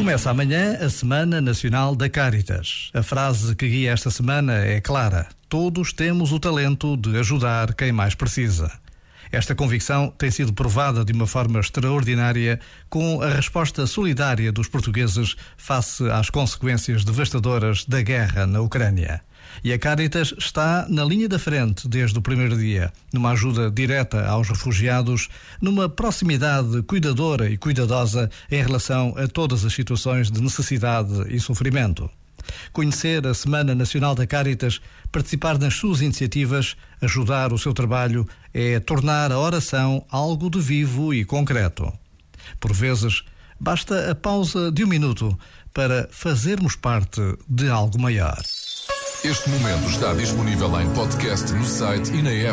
Começa amanhã a Semana Nacional da Caritas. A frase que guia esta semana é clara: Todos temos o talento de ajudar quem mais precisa. Esta convicção tem sido provada de uma forma extraordinária com a resposta solidária dos portugueses face às consequências devastadoras da guerra na Ucrânia. E a Caritas está na linha da frente desde o primeiro dia, numa ajuda direta aos refugiados, numa proximidade cuidadora e cuidadosa em relação a todas as situações de necessidade e sofrimento. Conhecer a Semana Nacional da Caritas, participar nas suas iniciativas, ajudar o seu trabalho, é tornar a oração algo de vivo e concreto. Por vezes, basta a pausa de um minuto para fazermos parte de algo maior. Este momento está disponível em podcast no site e na app.